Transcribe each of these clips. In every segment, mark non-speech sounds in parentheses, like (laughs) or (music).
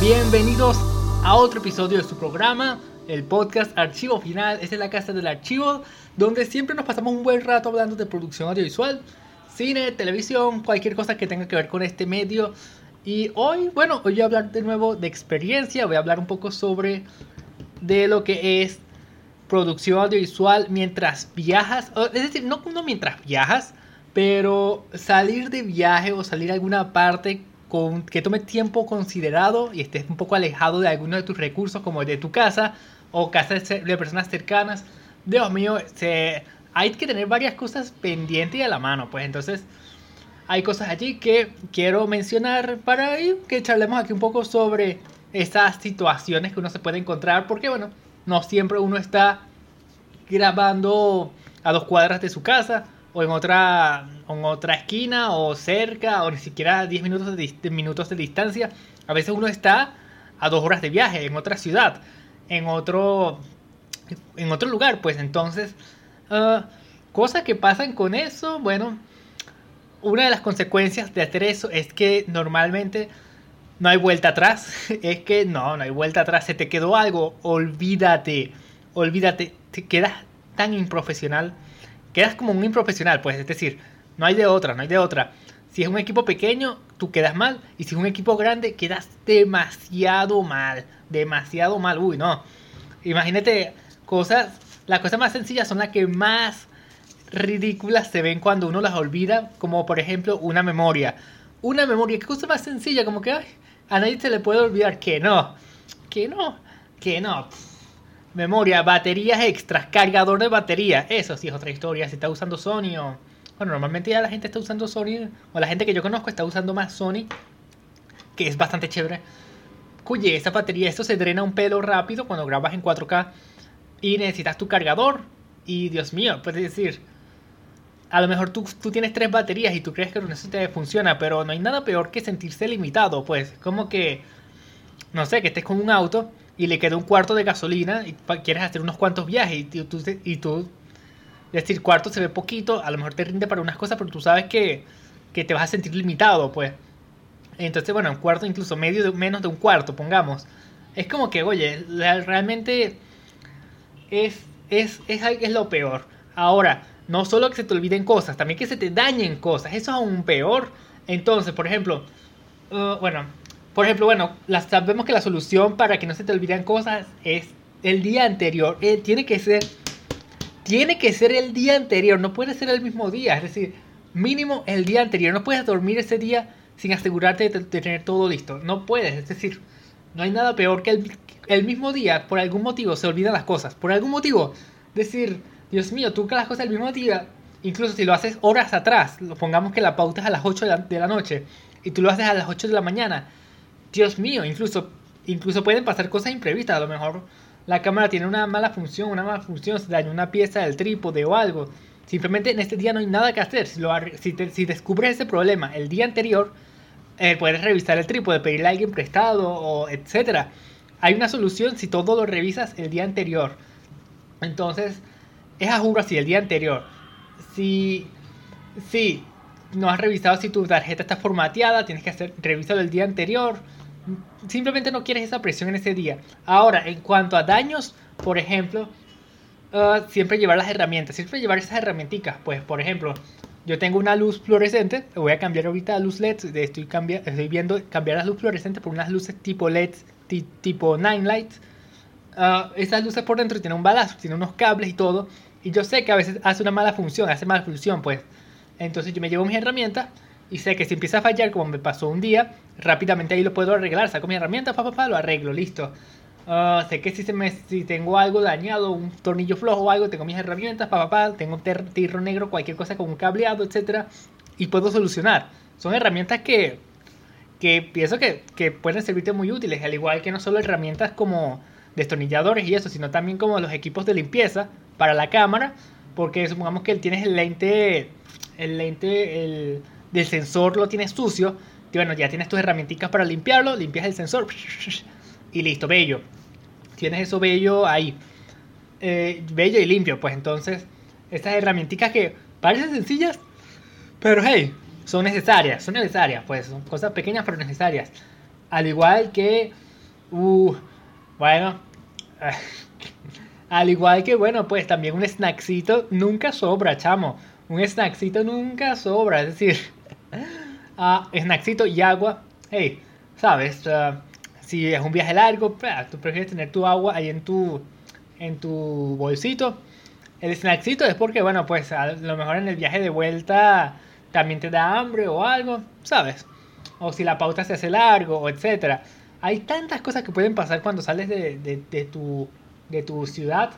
Bienvenidos a otro episodio de su programa, el podcast Archivo Final. Esta es la casa del archivo, donde siempre nos pasamos un buen rato hablando de producción audiovisual, cine, televisión, cualquier cosa que tenga que ver con este medio. Y hoy, bueno, hoy voy a hablar de nuevo de experiencia, voy a hablar un poco sobre de lo que es producción audiovisual mientras viajas, es decir, no, no mientras viajas, pero salir de viaje o salir a alguna parte que tome tiempo considerado y estés un poco alejado de alguno de tus recursos, como de tu casa o casa de personas cercanas. Dios mío, se, hay que tener varias cosas pendientes y a la mano, pues entonces hay cosas allí que quiero mencionar para que charlemos aquí un poco sobre esas situaciones que uno se puede encontrar, porque bueno, no siempre uno está grabando a dos cuadras de su casa o en otra, en otra esquina o cerca o ni siquiera 10 minutos de, minutos de distancia. A veces uno está a dos horas de viaje en otra ciudad, en otro, en otro lugar. Pues entonces, uh, cosas que pasan con eso, bueno, una de las consecuencias de hacer eso es que normalmente no hay vuelta atrás. (laughs) Es que no, no hay vuelta atrás. Se te quedó algo, olvídate, olvídate, te quedas tan improfesional quedas como un improfesional, pues, es decir, no hay de otra, no hay de otra. Si es un equipo pequeño, tú quedas mal. Y si es un equipo grande, quedas demasiado mal. Demasiado mal. Uy, no. Imagínate cosas. Las cosas más sencillas son las que más ridículas se ven cuando uno las olvida. Como por ejemplo una memoria. Una memoria, qué cosa más sencilla. Como que ay, a nadie se le puede olvidar que no. Que no. Que no memoria, baterías extras, cargador de batería. Eso sí es otra historia. Si está usando Sony o. Bueno, normalmente ya la gente está usando Sony, o la gente que yo conozco está usando más Sony, que es bastante chévere. Cuye, esa batería, esto se drena un pelo rápido cuando grabas en 4K y necesitas tu cargador. Y Dios mío, puedes decir, a lo mejor tú, tú tienes tres baterías y tú crees que eso te funciona, pero no hay nada peor que sentirse limitado, pues, como que, no sé, que estés con un auto y le queda un cuarto de gasolina y quieres hacer unos cuantos viajes y tú, y tú decir, cuarto se ve poquito, a lo mejor te rinde para unas cosas, pero tú sabes que, que te vas a sentir limitado, pues. Entonces, bueno, un cuarto, incluso medio menos de un cuarto, pongamos. Es como que, oye, realmente es, es, es, es lo peor. Ahora, no solo que se te olviden cosas, también que se te dañen cosas. Eso es aún peor. Entonces, por ejemplo, uh, bueno, por ejemplo, bueno, sabemos que la solución para que no se te olviden cosas es el día anterior. Eh, tiene que ser. Tiene que ser el día anterior, no puede ser el mismo día. Es decir, mínimo el día anterior. No puedes dormir ese día sin asegurarte de, tener todo listo. No puedes. Es decir, no hay nada peor que el, el, mismo día, por algún motivo, se olvidan las cosas. Por algún motivo. Decir, Dios mío, tú que las cosas el mismo día, incluso si lo haces horas atrás, pongamos que la pauta es a las 8 de la, de la noche y tú lo haces a las 8 de la mañana Dios mío, incluso, incluso pueden pasar cosas imprevistas. A lo mejor la cámara tiene una mala función, una mala función, se daña una pieza del trípode o algo. Simplemente en este día no hay nada que hacer. Si, lo, si, descubres ese problema el día anterior, eh, puedes revisar el trípode, pedirle a alguien prestado o etcétera. Hay una solución si todo lo revisas el día anterior. Entonces, es a juro así, el día anterior. Si, si no has revisado si tu tarjeta está formateada, tienes que hacer revisarlo el día anterior simplemente no quieres esa presión en ese día. Ahora, en cuanto a daños, por ejemplo, uh, siempre llevar las herramientas, siempre llevar esas herramientas. Pues, por ejemplo, yo tengo una luz fluorescente, voy a cambiar ahorita a luz LED, estoy, estoy viendo cambiar las luces fluorescentes por unas luces tipo LED, tipo Nine Lights. Uh, esas luces por dentro tienen un balazo, tienen unos cables y todo. Y yo sé que a veces hace una mala función, hace mala función, pues. Entonces yo me llevo mis herramientas y sé que si empieza a fallar, como me pasó un día, rápidamente ahí lo puedo arreglar. Saco mi herramienta, pa, pa, lo arreglo, listo. Ah, sé que si, se me, si tengo algo dañado, un tornillo flojo o algo, tengo mis herramientas, pa, pa, tengo un tirro negro, cualquier cosa con un cableado, etcétera, y puedo solucionar. Son herramientas que, que pienso que, que pueden servirte muy útiles, al igual que no solo herramientas como destornilladores y eso, sino también como los equipos de limpieza para la cámara, porque supongamos que tienes el lente, el lente, el del sensor lo tienes sucio, y bueno, ya tienes tus herramientas para limpiarlo, limpias el sensor (laughs) y listo, bello. Tienes eso bello ahí. Eh, bello y limpio, pues entonces, estas herramientas que parecen sencillas, pero hey, son necesarias, son necesarias, pues son cosas pequeñas pero necesarias. Al igual que Uh, bueno. (laughs) Al igual que, bueno, pues también un snackcito nunca sobra, chamo. Un snackcito nunca sobra. Es decir, uh, snackcito y agua. Hey, ¿sabes? Si es un viaje largo, tú prefieres tener tu agua ahí en tu, en tu bolsito. El snackcito es porque, bueno, pues a lo mejor en el viaje de vuelta también te da hambre o algo, ¿sabes? O si la pauta se hace largo, o etcétera. Hay tantas cosas que pueden pasar cuando sales de, de, de tu de tu ciudad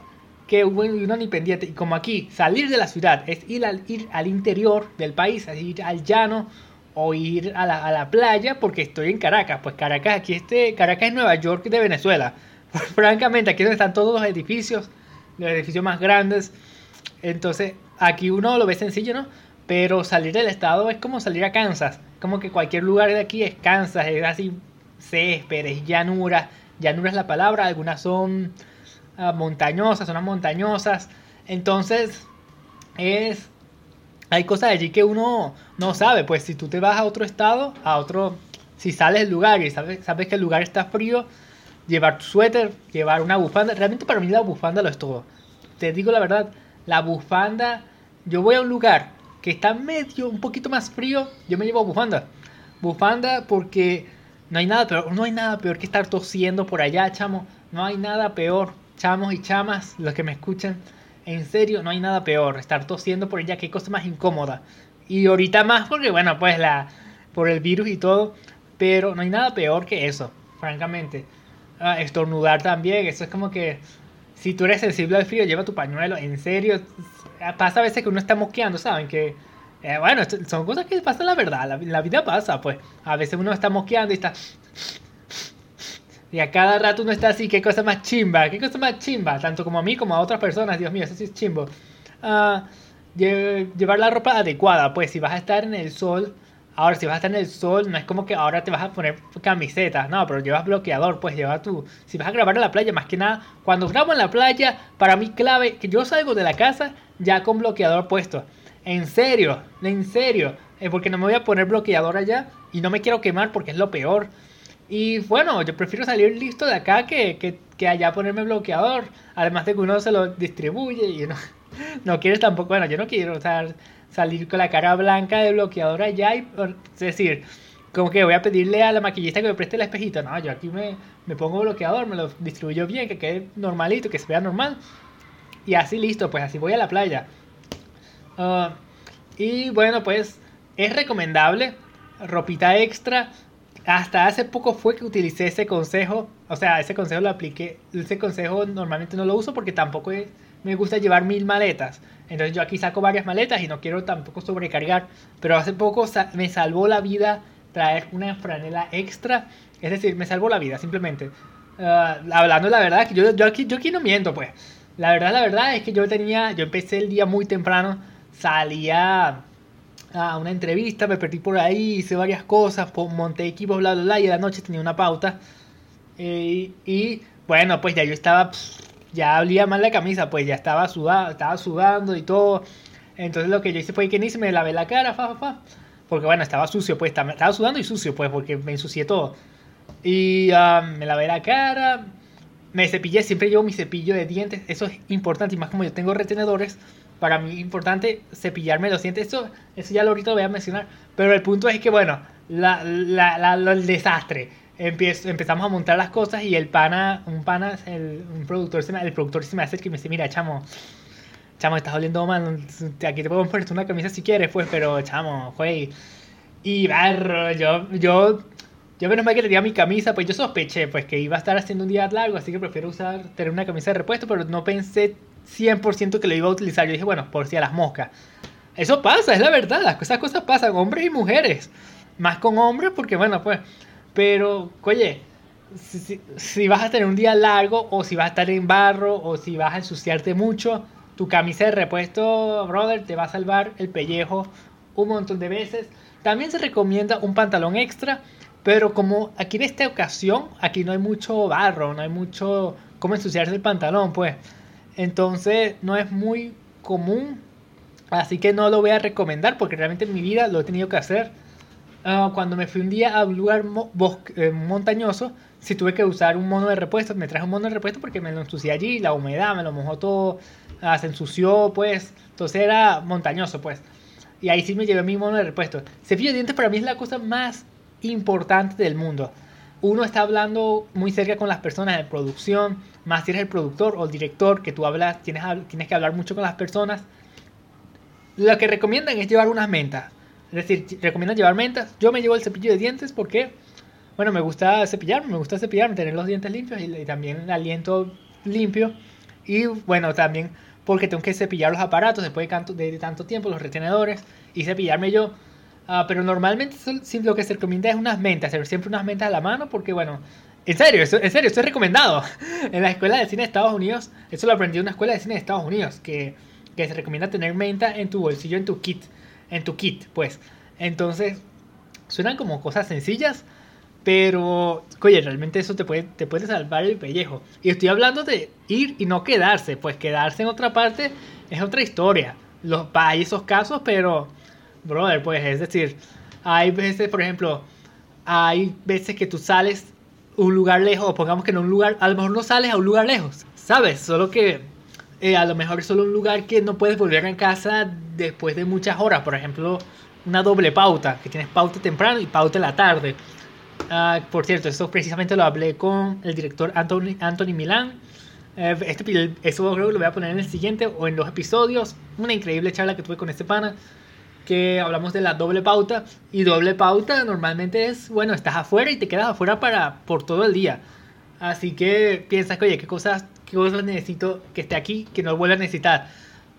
que uno ni pendiente. Y como aquí, salir de la ciudad es ir al, ir al interior del país, es ir al llano o ir a la, a la playa porque estoy en Caracas. Pues Caracas, aquí este, Caracas es Nueva York de Venezuela. (laughs) Francamente, aquí donde están todos los edificios, los edificios más grandes. Entonces, aquí uno lo ve sencillo, ¿no? Pero salir del estado es como salir a Kansas. Como que cualquier lugar de aquí es Kansas, es así césped, es llanura. Llanura es la palabra, algunas son uh, montañosas, zonas montañosas. Entonces, es. Hay cosas allí que uno no sabe. Pues si tú te vas a otro estado, a otro. Si sales del lugar y sabes, sabes que el lugar está frío, llevar tu suéter, llevar una bufanda. Realmente para mí la bufanda lo es todo. Te digo la verdad, la bufanda. Yo voy a un lugar que está medio, un poquito más frío, yo me llevo bufanda. Bufanda porque no hay nada peor, no hay nada peor que estar tosiendo por allá, chamo. No hay nada peor chamos y chamas, los que me escuchan, en serio, no hay nada peor. Estar tosiendo por ella, qué cosa más incómoda. Y ahorita más porque, bueno, pues la por el virus y todo. Pero no hay nada peor que eso, francamente. Ah, estornudar también, eso es como que si tú eres sensible al frío, lleva tu pañuelo. En serio, pasa a veces que uno está mosqueando, ¿saben? Que, eh, bueno, son cosas que pasan la verdad, la, la, vida pasa, pues. A veces uno está mosqueando y está y a cada rato uno está así, qué cosa más chimba, qué cosa más chimba, tanto como a mí como a otras personas, Dios mío, eso sí es chimbo. Uh, llevar la ropa adecuada, pues si vas a estar en el sol, ahora si vas a estar en el sol, no es como que ahora te vas a poner camiseta, no, pero llevas bloqueador, pues lleva tu, si vas a grabar en la playa, más que nada, cuando grabo en la playa, para mí clave, que yo salgo de la casa ya con bloqueador puesto. En serio, en serio, es porque no me voy a poner bloqueador allá y no me quiero quemar porque es lo peor. Y bueno, yo prefiero salir listo de acá que, que, que, allá ponerme bloqueador. Además de que uno se lo distribuye y uno (laughs) (laughs) no quieres tampoco, bueno, yo no quiero salir con la cara blanca de bloqueador allá y, es decir, como que voy a pedirle a la maquillista que me preste el espejito. No, yo aquí me, me pongo bloqueador, me lo distribuyo bien, que quede normalito, que se vea normal. Y así listo, pues así voy a la playa. Uh, y bueno, pues es recomendable ropita extra hasta hace poco fue que utilicé ese consejo, o sea, ese consejo lo apliqué, ese consejo normalmente no lo uso porque tampoco me gusta llevar mil maletas. Entonces yo aquí saco varias maletas y no quiero tampoco sobrecargar, pero hace poco me salvó la vida traer una franela extra, es decir, me salvó la vida simplemente. Uh, hablando la verdad, que yo, yo, aquí, yo aquí no miento, pues. La verdad, la verdad es que yo tenía, yo empecé el día muy temprano, salía a una entrevista, me perdí por ahí, hice varias cosas, monté equipos, bla, bla, bla, y a la noche tenía una pauta. Eh, y bueno, pues ya yo estaba, ya olía mal la camisa, pues ya estaba, sudado, estaba sudando y todo. Entonces lo que yo hice fue que ni se me lavé la cara, fa, fa, fa. Porque bueno, estaba sucio, pues estaba sudando y sucio, pues, porque me ensucié todo. Y um, me lavé la cara, me cepillé, siempre llevo mi cepillo de dientes, eso es importante, y más como yo tengo retenedores para mí es importante cepillarme los dientes. Eso, eso ya ahorita lo voy a mencionar. Pero el punto es que, bueno, la, la, el desastre. Empezamos a montar las cosas y el pana, un pana, el, un productor, el productor se me hace que me dice, mira, chamo, chamo, estás oliendo mal, aquí te puedo poner una camisa si quieres, pues, pero chamo, güey. Y barro, yo, yo, yo menos mal que tenía mi camisa, pues yo sospeché, pues, que iba a estar haciendo un día largo, así que prefiero usar, tener una camisa de repuesto, pero no pensé 100% que lo iba a utilizar. Yo dije, bueno, por si a las moscas. Eso pasa, es la verdad. Esas cosas pasan, hombres y mujeres. Más con hombres, porque bueno, pues. Pero, oye, si, si, vas a tener un día largo, o si vas a estar en barro, o si vas a ensuciarte mucho, tu camisa de repuesto, brother, te va a salvar el pellejo un montón de veces. También se recomienda un pantalón extra, pero como aquí en esta ocasión, aquí no hay mucho barro, no hay mucho cómo ensuciarse el pantalón, pues entonces no es muy común. Así que no lo voy a recomendar porque realmente en mi vida lo he tenido que hacer. Ah, cuando me fui un día a un lugar eh, montañoso, si tuve que usar un mono de repuesto, me traje un mono de repuesto porque me lo ensucié allí, la humedad me lo mojó todo, ah, se ensució, pues, entonces era montañoso, pues. Y ahí sí me llevé mi mono de repuesto. Cepillo de dientes para mí es la cosa más importante del mundo. Uno está hablando muy cerca con las personas de producción, más si eres el productor o el director, que tú hablas, tienes, tienes que hablar mucho con las personas. Lo que recomiendan es llevar unas mentas. Es decir, recomiendan llevar mentas. Yo me llevo el cepillo de dientes porque bueno, me gusta cepillarme, me gusta cepillarme, tener los dientes limpios y, también el aliento limpio. Y bueno, también porque tengo que cepillar los aparatos después de, tanto tiempo, los retenedores, y cepillarme yo. Ah, pero normalmente lo que se recomienda es unas mentas, tener siempre unas mentas a la mano, porque bueno, en serio, eso, en serio, esto es recomendado. (laughs) en la escuela de cine de Estados Unidos, eso lo aprendí en una escuela de cine de Estados Unidos, que, que se recomienda tener menta en tu bolsillo, en tu kit, en tu kit, pues. Entonces, suenan como cosas sencillas, pero, oye, realmente eso te puede, te puede salvar el pellejo. Y estoy hablando de ir y no quedarse, pues quedarse en otra parte es otra historia. Los, hay esos casos, pero, brother, pues es decir, hay veces, por ejemplo, hay veces que tú sales un lugar lejos, o pongamos que en un lugar, a lo mejor no sales a un lugar lejos, ¿sabes? Solo que eh, a lo mejor solo un lugar que no puedes volver a casa después de muchas horas, por ejemplo, una doble pauta, que tienes pauta temprano y pauta la tarde. Ah, por cierto, esto precisamente lo hablé con el director Anthony, Anthony Milán. Eh, este, eso creo que lo voy a poner en el siguiente o en los episodios. Una increíble charla que tuve con este pana. Que hablamos de la doble pauta. Y doble pauta normalmente es, bueno, estás afuera y te quedas afuera para, por todo el día. Así que piensas que, oye, ¿qué cosas, qué cosas necesito que esté aquí que no vuelva a necesitar?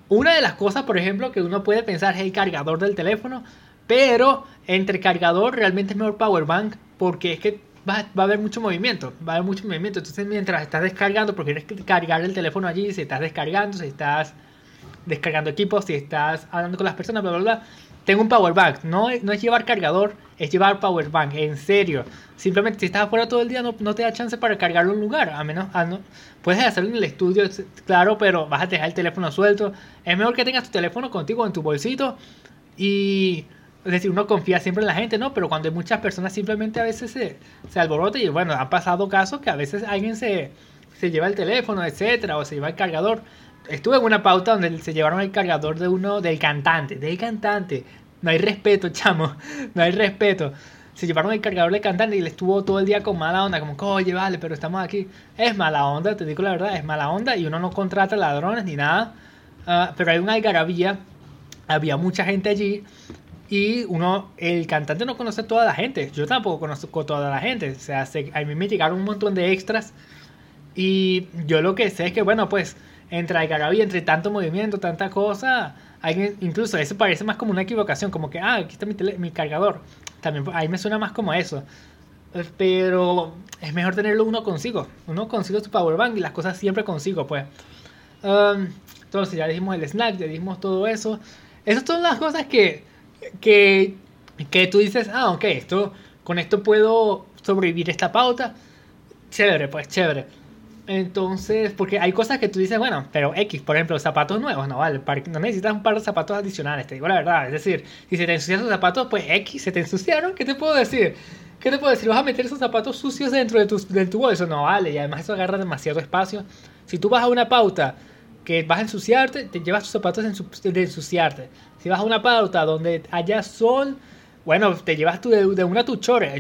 Una de las cosas, por ejemplo, que uno puede pensar es el cargador del teléfono. Pero entre cargador realmente es mejor power bank porque es que va, va, a haber mucho movimiento, va a haber mucho movimiento. Entonces, mientras estás descargando, porque quieres cargar el teléfono allí, si estás descargando, si estás descargando equipos, si estás hablando con las personas, bla, bla, bla. Tengo un power bank, no, no es llevar cargador, es llevar power bank, en serio. Simplemente si estás afuera todo el día no, no te da chance para cargarlo en un lugar, a menos, no, puedes hacerlo en el estudio, claro, pero vas a dejar el teléfono suelto. Es mejor que tengas tu teléfono contigo en tu bolsito y es decir, uno confía siempre en la gente, ¿no? Pero cuando hay muchas personas simplemente a veces se, se alborota y bueno, han pasado casos que a veces alguien se, se lleva el teléfono, etcétera, o se lleva el cargador. Estuve en una pauta donde se llevaron el cargador de uno, del cantante, del cantante. No hay respeto, (laughs) chamo, no hay respeto. Se llevaron el cargador del cantante y le estuvo todo el día con mala onda, como, oye, vale, pero estamos aquí. Es mala onda, te digo la verdad, es mala onda y uno no contrata ladrones ni nada. Ah, pero hay una algarabía, había mucha gente allí y uno, el cantante no conoce a toda la gente. Yo tampoco conozco a toda la gente. O sea, a mí me llegaron un montón de extras. Y yo lo que sé es que, bueno, pues, entre Algarabía, entre tanto movimiento, tanta cosa, hay, incluso eso parece más como una equivocación. Como que, ah, aquí está mi, mi cargador. También ahí me suena más como eso. Pero es mejor tenerlo uno consigo. Uno consigo su powerbank y las cosas siempre consigo, pues. Um, entonces, ya dijimos el snack, ya dijimos todo eso. Esas son las cosas que que, que tú dices, ah, ok, esto, con esto puedo sobrevivir esta pauta. Chévere, pues chévere. Entonces, porque hay cosas que tú dices, bueno, pero X, por ejemplo, zapatos nuevos, no vale, no necesitas un par de zapatos adicionales, te digo la verdad. Es decir, si se te ensucian tus zapatos, pues X, se te ensuciaron, ¿qué te puedo decir? ¿Qué te puedo decir? ¿Vas a meter esos zapatos sucios dentro de tu, de tu bolso? No vale, y además eso agarra demasiado espacio. Si tú vas a una pauta que vas a ensuciarte, te llevas tus zapatos de ensuciarte. Si vas a una pauta donde haya sol, bueno, te llevas tú de, una tus chores.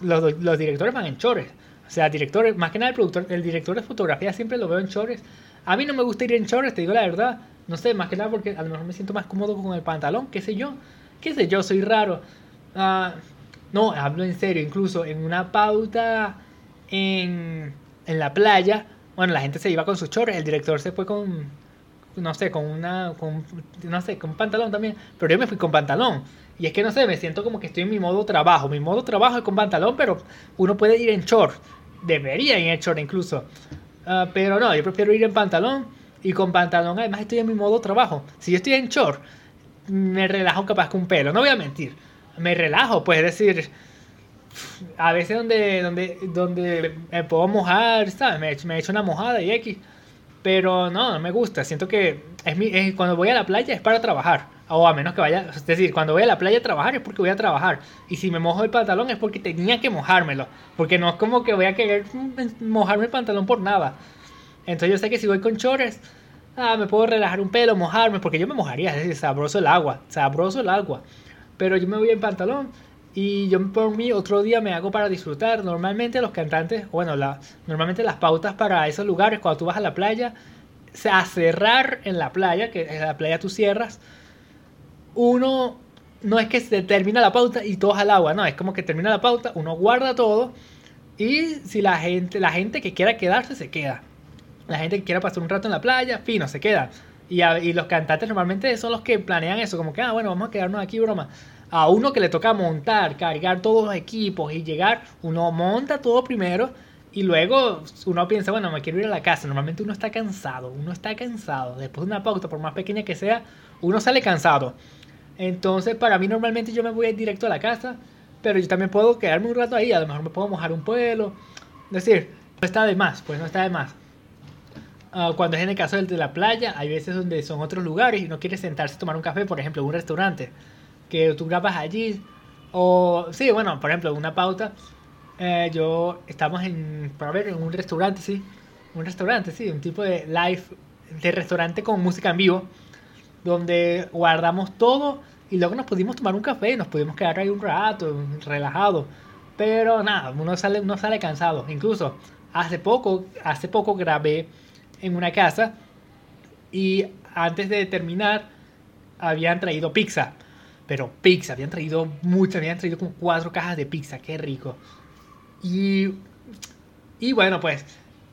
los, los, directores van en chores. O sea, directores, más que nada el productor, el director de fotografía siempre lo veo en chores. A mí no me gusta ir en chores, te digo la verdad. No sé, más que nada porque a lo mejor me siento más cómodo con el pantalón, qué sé yo. Qué sé yo, soy raro. Uh, no, hablo en serio, incluso en una pauta en, en la playa, bueno, la gente se iba con sus chores, el director se fue con, no sé, con una, con, no sé, con un pantalón también, pero yo me fui con pantalón. Y es que no sé, me siento como que estoy en mi modo trabajo. Mi modo trabajo es con pantalón, pero uno puede ir en short. Debería ir en short incluso. Ah, pero no, yo prefiero ir en pantalón. Y con pantalón además estoy en mi modo trabajo. Si yo estoy en short, me relajo capaz con un pelo. No voy a mentir. Me relajo, pues decir, a veces donde, donde, donde me puedo mojar, ¿sabes? Me, me echo una mojada y X. Pero no, no me gusta. Siento que es mi, es, cuando voy a la playa es para trabajar. O a menos que vaya, es decir, cuando voy a la playa a trabajar es porque voy a trabajar. Y si me mojo el pantalón es porque tenía que mojármelo. Porque no es como que voy a querer mojarme el pantalón por nada. Entonces yo sé que si voy con chores, ah, me puedo relajar un pelo, mojarme, porque yo me mojaría, es decir, sabroso el agua, sabroso el agua. Pero yo me voy en pantalón y yo por mí otro día me hago para disfrutar. Normalmente los cantantes, bueno, la, normalmente las pautas para esos lugares, cuando tú vas a la playa, a cerrar en la playa, que en la playa tú cierras, uno no es que se termina la pauta y todos al agua, no, es como que termina la pauta, uno guarda todo y si la gente, la gente que quiera quedarse se queda. La gente que quiera pasar un rato en la playa, fino, se queda. Y, y los cantantes normalmente son los que planean eso, como que, ah, bueno, vamos a quedarnos aquí, broma. A uno que le toca montar, cargar todos los equipos y llegar, uno monta todo primero y luego uno piensa, bueno, me quiero ir a la casa. Normalmente uno está cansado, uno está cansado. Después de una pauta, por más pequeña que sea, uno sale cansado. Entonces, para mí normalmente yo me voy directo a la casa, pero yo también puedo quedarme un rato ahí, a lo mejor me puedo mojar un pueblo. Es decir, no está de más, pues no está de más. Uh, cuando es en el caso del de la playa, hay veces donde son otros lugares y no quieres sentarse a tomar un café, por ejemplo, en un restaurante, que tú grabas allí. O, sí, bueno, por ejemplo, una pauta. Eh, yo estamos en, para ver, en un restaurante, sí. Un restaurante, sí, un tipo de live, de restaurante con música en vivo, donde guardamos todo y luego nos pudimos tomar un café, nos pudimos quedar ahí un rato, relajado. Pero nada, uno sale, uno sale cansado. Incluso hace poco, hace poco grabé en una casa y antes de terminar habían traído pizza. Pero pizza, habían traído mucha, habían traído como cuatro cajas de pizza, qué rico. Y, y bueno, pues,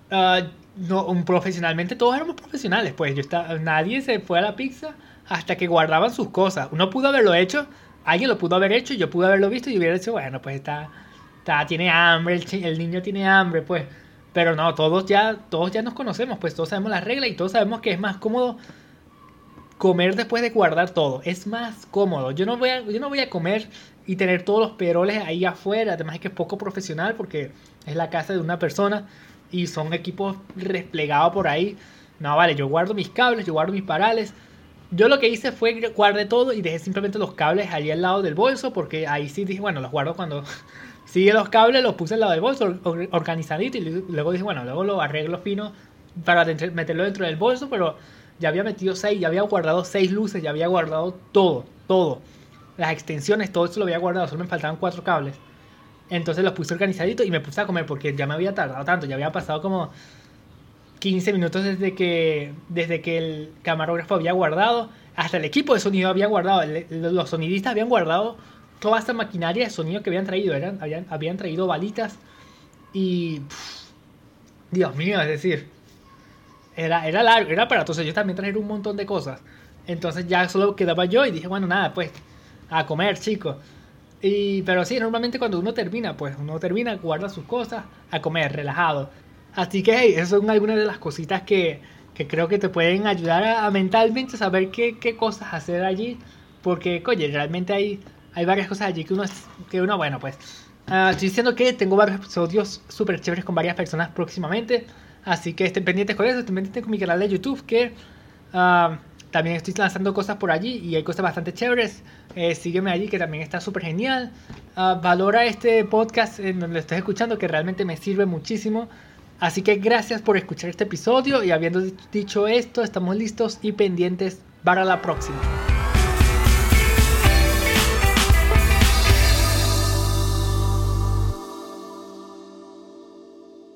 uh, no, profesionalmente todos éramos profesionales, pues yo estaba, nadie se fue a la pizza hasta que guardaban sus cosas. Uno pudo haberlo hecho, alguien lo pudo haber hecho, yo pude haberlo visto y hubiera dicho, bueno, pues está, está tiene hambre, el, el, niño tiene hambre, pues. Pero no, todos ya, todos ya nos conocemos, pues todos sabemos las reglas y todos sabemos que es más cómodo comer después de guardar todo. Es más cómodo. Yo no voy a, yo no voy a comer y tener todos los peroles ahí afuera. Además es que es poco profesional porque es la casa de una persona y son equipos desplegados por ahí. No, vale, yo guardo mis cables, yo guardo mis parales yo lo que hice fue guardé todo y dejé simplemente los cables allí al lado del bolso porque ahí sí dije, bueno, los guardo cuando... (laughs) Sí, los cables los puse al lado del bolso organizadito y luego dije, bueno, luego lo arreglo fino para meterlo dentro del bolso, pero ya había metido seis, ya había guardado seis luces, ya había guardado todo, todo. Las extensiones, todo eso lo había guardado, solo me faltaban cuatro cables. Entonces los puse organizadito y me puse a comer porque ya me había tardado tanto, ya había pasado como 15 minutos desde que, desde que el camarógrafo había guardado, hasta el equipo de sonido había guardado, los sonidistas habían guardado toda esta maquinaria de sonido que habían traído, eran, habían, habían traído balitas y... Dios mío, es decir, era, era largo, era para entonces yo también traer un montón de cosas. Entonces ya solo quedaba yo y dije, bueno, nada, pues a comer, chicos. Y, pero sí, normalmente cuando uno termina, pues uno termina, guarda sus cosas, a comer, relajado. Así que, hey, esas son algunas de las cositas que, que creo que te pueden ayudar a, mentalmente saber qué, qué, cosas hacer allí. Porque, oye, realmente hay, hay varias cosas allí que uno, que uno bueno, pues... Uh, estoy diciendo que tengo varios episodios súper chéveres con varias personas próximamente. Así que estén pendientes con eso. Estén pendientes con mi canal de YouTube que... Uh, también estoy lanzando cosas por allí y hay cosas bastante chéveres. Eh, sígueme allí que también está súper genial. Uh, valora este podcast en donde lo estés escuchando que realmente me sirve muchísimo. Así que gracias por escuchar este episodio y habiendo dicho esto, estamos listos y pendientes para la próxima.